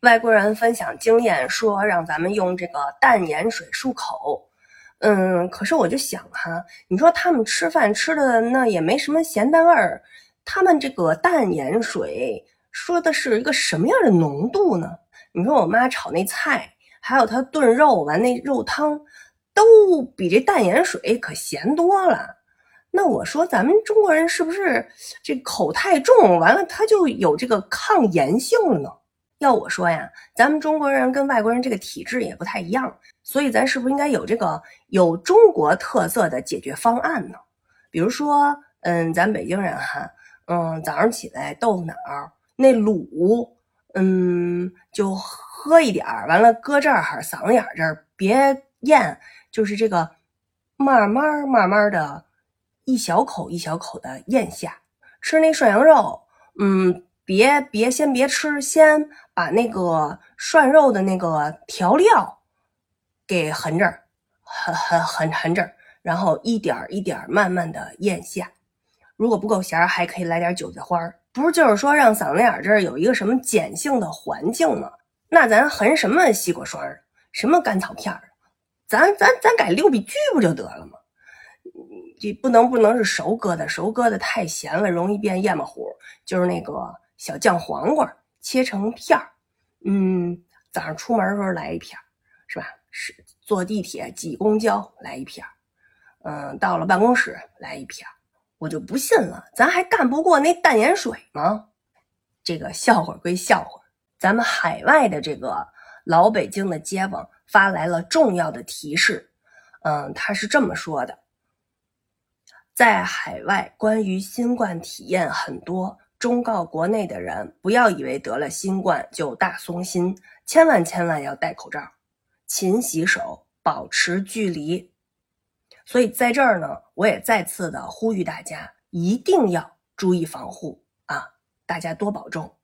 外国人分享经验说让咱们用这个淡盐水漱口。嗯，可是我就想哈，你说他们吃饭吃的那也没什么咸淡味儿，他们这个淡盐水说的是一个什么样的浓度呢？你说我妈炒那菜，还有她炖肉完那肉汤，都比这淡盐水可咸多了。那我说咱们中国人是不是这口太重，完了他就有这个抗炎性了呢？要我说呀，咱们中国人跟外国人这个体质也不太一样，所以咱是不是应该有这个有中国特色的解决方案呢？比如说，嗯，咱北京人哈，嗯，早上起来豆腐脑那卤，嗯，就喝一点儿，完了搁这儿嗓子眼儿这儿别咽，就是这个慢慢慢慢的。一小口一小口的咽下，吃那涮羊肉，嗯，别别先别吃，先把那个涮肉的那个调料给含这儿，含含含含这，然后一点一点慢慢的咽下。如果不够咸，还可以来点韭菜花儿。不是就是说让嗓子眼这儿有一个什么碱性的环境吗？那咱含什么西瓜霜什么甘草片儿？咱咱咱改六必居不就得了吗？这不能不能是熟疙瘩，熟疙瘩太咸了，容易变燕巴糊。就是那个小酱黄瓜，切成片儿。嗯，早上出门的时候来一片儿，是吧？是坐地铁挤公交来一片儿。嗯，到了办公室来一片儿。我就不信了，咱还干不过那淡盐水吗？这个笑话归笑话，咱们海外的这个老北京的街坊发来了重要的提示。嗯，他是这么说的。在海外，关于新冠体验很多，忠告国内的人不要以为得了新冠就大松心，千万千万要戴口罩，勤洗手，保持距离。所以在这儿呢，我也再次的呼吁大家，一定要注意防护啊！大家多保重。